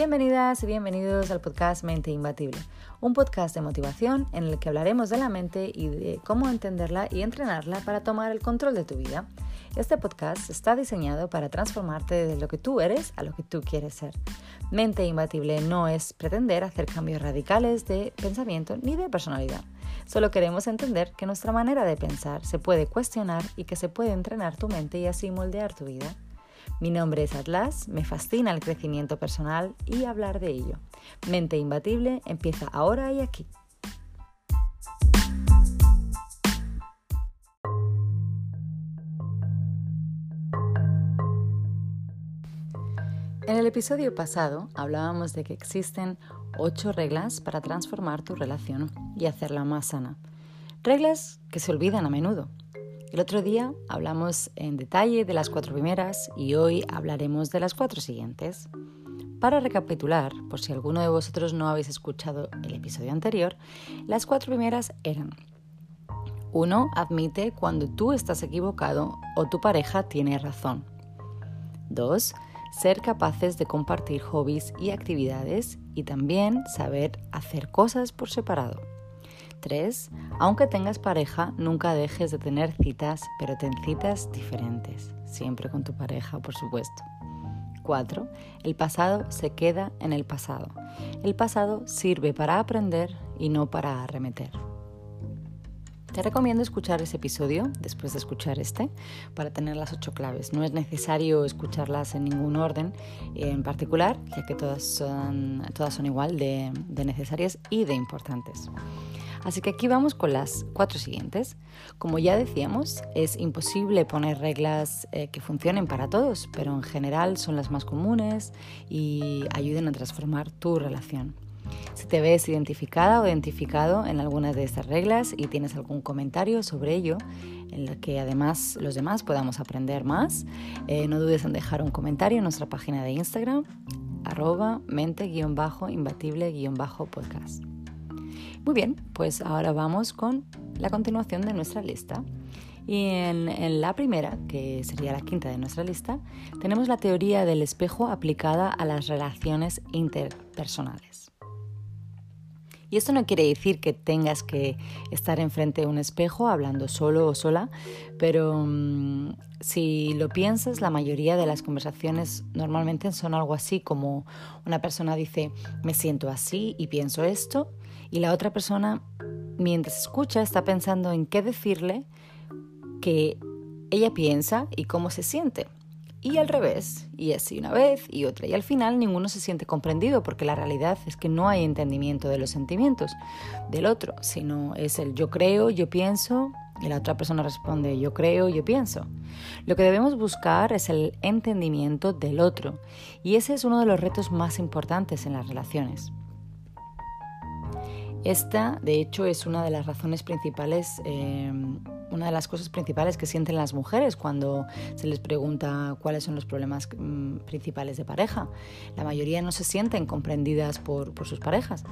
Bienvenidas y bienvenidos al podcast Mente Imbatible, un podcast de motivación en el que hablaremos de la mente y de cómo entenderla y entrenarla para tomar el control de tu vida. Este podcast está diseñado para transformarte de lo que tú eres a lo que tú quieres ser. Mente Imbatible no es pretender hacer cambios radicales de pensamiento ni de personalidad. Solo queremos entender que nuestra manera de pensar se puede cuestionar y que se puede entrenar tu mente y así moldear tu vida. Mi nombre es Atlas, me fascina el crecimiento personal y hablar de ello. Mente Imbatible empieza ahora y aquí. En el episodio pasado hablábamos de que existen ocho reglas para transformar tu relación y hacerla más sana. Reglas que se olvidan a menudo el otro día hablamos en detalle de las cuatro primeras y hoy hablaremos de las cuatro siguientes. Para recapitular, por si alguno de vosotros no habéis escuchado el episodio anterior, las cuatro primeras eran 1. Admite cuando tú estás equivocado o tu pareja tiene razón. 2. Ser capaces de compartir hobbies y actividades y también saber hacer cosas por separado. 3. Aunque tengas pareja, nunca dejes de tener citas, pero ten citas diferentes, siempre con tu pareja, por supuesto. 4. El pasado se queda en el pasado. El pasado sirve para aprender y no para arremeter. Te recomiendo escuchar ese episodio después de escuchar este para tener las ocho claves. No es necesario escucharlas en ningún orden en particular, ya que todas son, todas son igual de, de necesarias y de importantes. Así que aquí vamos con las cuatro siguientes. Como ya decíamos, es imposible poner reglas eh, que funcionen para todos, pero en general son las más comunes y ayudan a transformar tu relación. Si te ves identificada o identificado en algunas de estas reglas y tienes algún comentario sobre ello, en el que además los demás podamos aprender más, eh, no dudes en dejar un comentario en nuestra página de Instagram, arroba mente-imbatible-podcast. Muy bien, pues ahora vamos con la continuación de nuestra lista. Y en, la primera, que sería la quinta de nuestra lista, tenemos la teoría del espejo aplicada a las relaciones interpersonales. Y esto no quiere decir que tengas que estar enfrente de un espejo hablando solo o sola, pero mm, si lo piensas, la mayoría de las conversaciones normalmente son algo así como una persona dice, me siento así y pienso esto, y la otra persona, mientras escucha, está pensando en qué decirle que ella piensa y cómo se siente. Y al revés, y así una vez y otra. Y al final ninguno se siente comprendido porque la realidad es que no hay entendimiento de los sentimientos del otro, sino es el yo creo, yo pienso, y la otra persona responde yo creo, yo pienso. Lo que debemos buscar es el entendimiento del otro, y ese es uno de los retos más importantes en las relaciones. Esta, de hecho, es una de las razones principales, eh, una de las cosas principales que sienten las mujeres cuando se les pregunta cuáles son los problemas mm, principales de pareja. La mayoría no se sienten comprendidas por, sus parejas.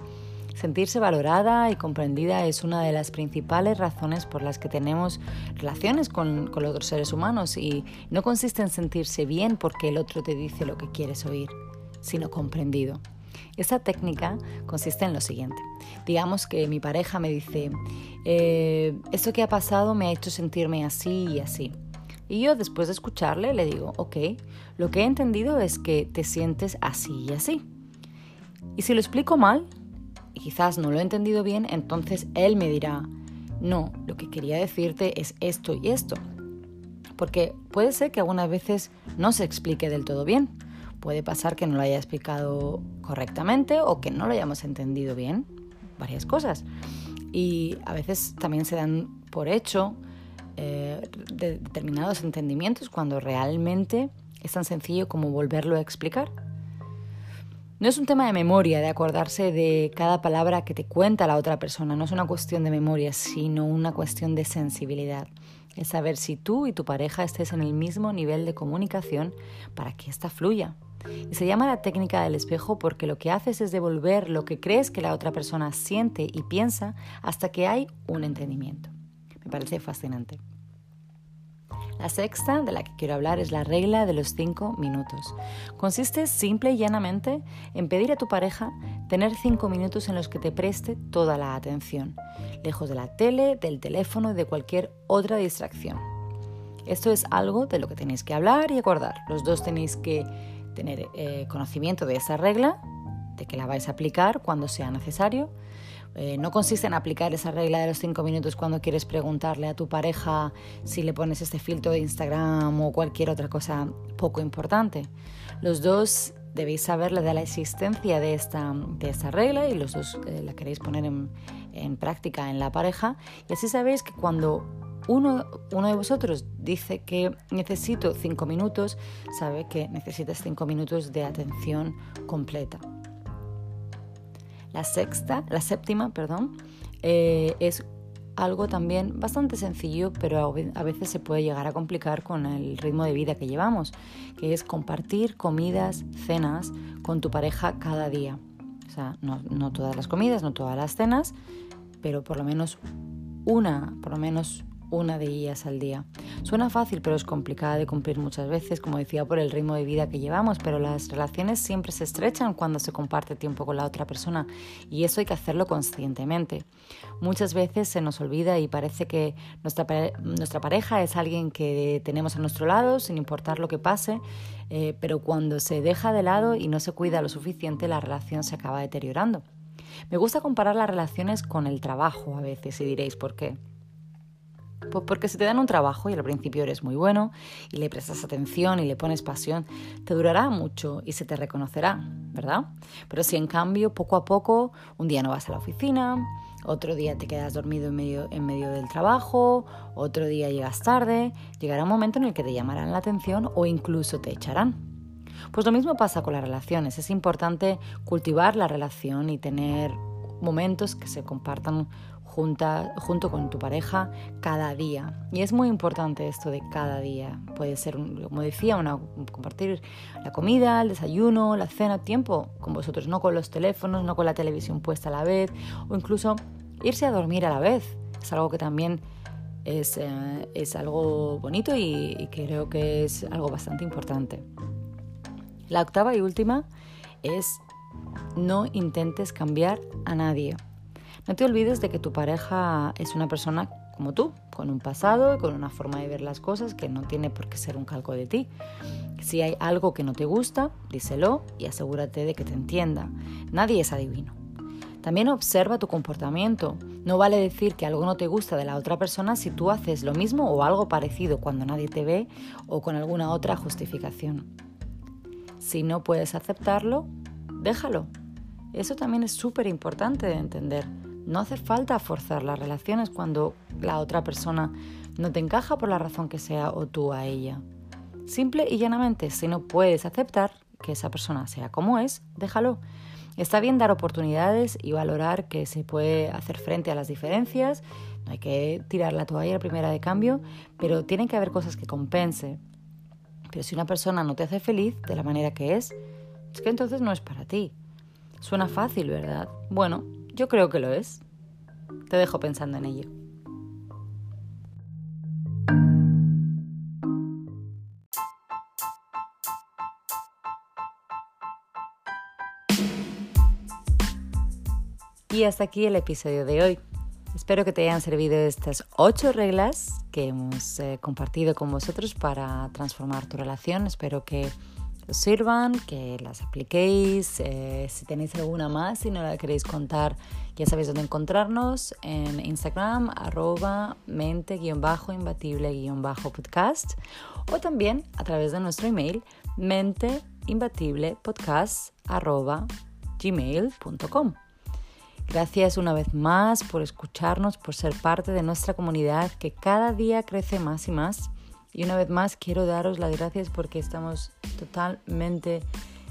Sentirse valorada y comprendida es una de las principales razones por las que tenemos relaciones con, con los otros seres humanos y no consiste en sentirse bien porque el otro te dice lo que quieres oír, sino comprendido. Esta técnica consiste en lo siguiente. Digamos que mi pareja me dice, eh, esto que ha pasado me ha hecho sentirme así y así. Y yo después de escucharle le digo, ok, lo que he entendido es que te sientes así y así. Y si lo explico mal, y quizás no lo he entendido bien, entonces él me dirá, no, lo que quería decirte es esto y esto. Porque puede ser que algunas veces no se explique del todo bien. Puede pasar que no lo haya explicado correctamente o que no lo hayamos entendido bien, varias cosas. Y a veces también se dan por hecho eh, determinados entendimientos cuando realmente es tan sencillo como volverlo a explicar. No es un tema de memoria, de acordarse de cada palabra que te cuenta la otra persona, no es una cuestión de memoria, sino una cuestión de sensibilidad. Es saber si tú y tu pareja estés en el mismo nivel de comunicación para que ésta fluya. Y se llama la técnica del espejo porque lo que haces es devolver lo que crees que la otra persona siente y piensa hasta que hay un entendimiento. Me parece fascinante. La sexta de la que quiero hablar es la regla de los cinco minutos. Consiste simple y llanamente en pedir a tu pareja tener cinco minutos en los que te preste toda la atención, lejos de la tele, del teléfono y de cualquier otra distracción. Esto es algo de lo que tenéis que hablar y acordar. Los dos tenéis que tener eh, conocimiento de esa regla, de que la vais a aplicar cuando sea necesario eh, no consiste en aplicar esa regla de los cinco minutos cuando quieres preguntarle a tu pareja si le pones este filtro de Instagram o cualquier otra cosa poco importante. Los dos debéis saber de la existencia de esta, de esta regla y los dos eh, la queréis poner en, en, práctica en la pareja y así sabéis que cuando uno, de vosotros dice que necesito cinco minutos, sabe que necesitas cinco minutos de atención completa. La sexta, la séptima, perdón, eh, es algo también bastante sencillo, pero a veces se puede llegar a complicar con el ritmo de vida que llevamos, que es compartir comidas, cenas con tu pareja cada día. O sea, no todas las comidas, no todas las cenas, pero por lo menos una, por lo menos una de ellas al día. Suena fácil, pero es complicada de cumplir muchas veces, como decía, por el ritmo de vida que llevamos, pero las relaciones siempre se estrechan cuando se comparte tiempo con la otra persona y eso hay que hacerlo conscientemente. Muchas veces se nos olvida y parece que nuestra, nuestra pareja es alguien que tenemos a nuestro lado, sin importar lo que pase, eh, pero cuando se deja de lado y no se cuida lo suficiente, la relación se acaba deteriorando. Me gusta comparar las relaciones con el trabajo a veces y diréis por qué. Pues porque si te dan un trabajo y al principio eres muy bueno y le prestas atención y le pones pasión, te durará mucho y se te reconocerá, ¿verdad? Pero si en cambio poco a poco un día no vas a la oficina, otro día te quedas dormido en medio, en medio del trabajo, otro día llegas tarde, llegará un momento en el que te llamarán la atención o incluso te echarán. Pues lo mismo pasa con las relaciones. Es importante cultivar la relación y tener momentos que se compartan junto con tu pareja cada día. Y es muy importante esto de cada día. Puede ser, como decía, una, compartir la comida, el desayuno, la cena, tiempo con vosotros, no con los teléfonos, no con la televisión puesta a la vez, o incluso irse a dormir a la vez. Es algo que también es, eh, es algo bonito y, y creo que es algo bastante importante. La octava y última es no intentes cambiar a nadie. No te olvides de que tu pareja es una persona como tú, con un pasado y con una forma de ver las cosas que no tiene por qué ser un calco de ti. Si hay algo que no te gusta, díselo y asegúrate de que te entienda. Nadie es adivino. También observa tu comportamiento. No vale decir que algo no te gusta de la otra persona si tú haces lo mismo o algo parecido cuando nadie te ve o con alguna otra justificación. Si no puedes aceptarlo, déjalo. Eso también es súper importante de entender. No hace falta forzar las relaciones cuando la otra persona no te encaja por la razón que sea o tú a ella. Simple y llanamente, si no puedes aceptar que esa persona sea como es, déjalo. Está bien dar oportunidades y valorar que se puede hacer frente a las diferencias, no hay que tirar la toalla a primera de cambio, pero tienen que haber cosas que compense. Pero si una persona no te hace feliz de la manera que es, es que entonces no es para ti. Suena fácil, ¿verdad? Bueno, yo creo que lo es. Te dejo pensando en ello. Y hasta aquí el episodio de hoy. Espero que te hayan servido estas ocho reglas que hemos eh, compartido con vosotros para transformar tu relación. Espero que os sirvan, que las apliquéis. Eh, si tenéis alguna más, si no la queréis contar, ya sabéis dónde encontrarnos en Instagram, arroba mente-imbatible-podcast o también a través de nuestro email menteimbatible-podcast arroba gmail.com. Gracias una vez más por escucharnos, por ser parte de nuestra comunidad que cada día crece más y más. Y una vez más quiero daros las gracias porque estamos totalmente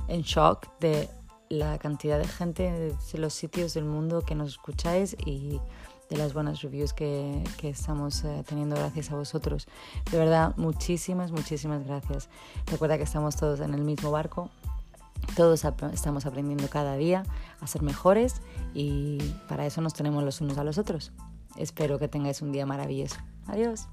en shock de la cantidad de gente de los sitios del mundo que nos escucháis y de las buenas reviews que, que estamos eh, teniendo gracias a vosotros. De verdad, muchísimas, muchísimas gracias. Recuerda que estamos todos en el mismo barco, todos estamos aprendiendo cada día a ser mejores y para eso nos tenemos los unos a los otros. Espero que tengáis un día maravilloso. Adiós.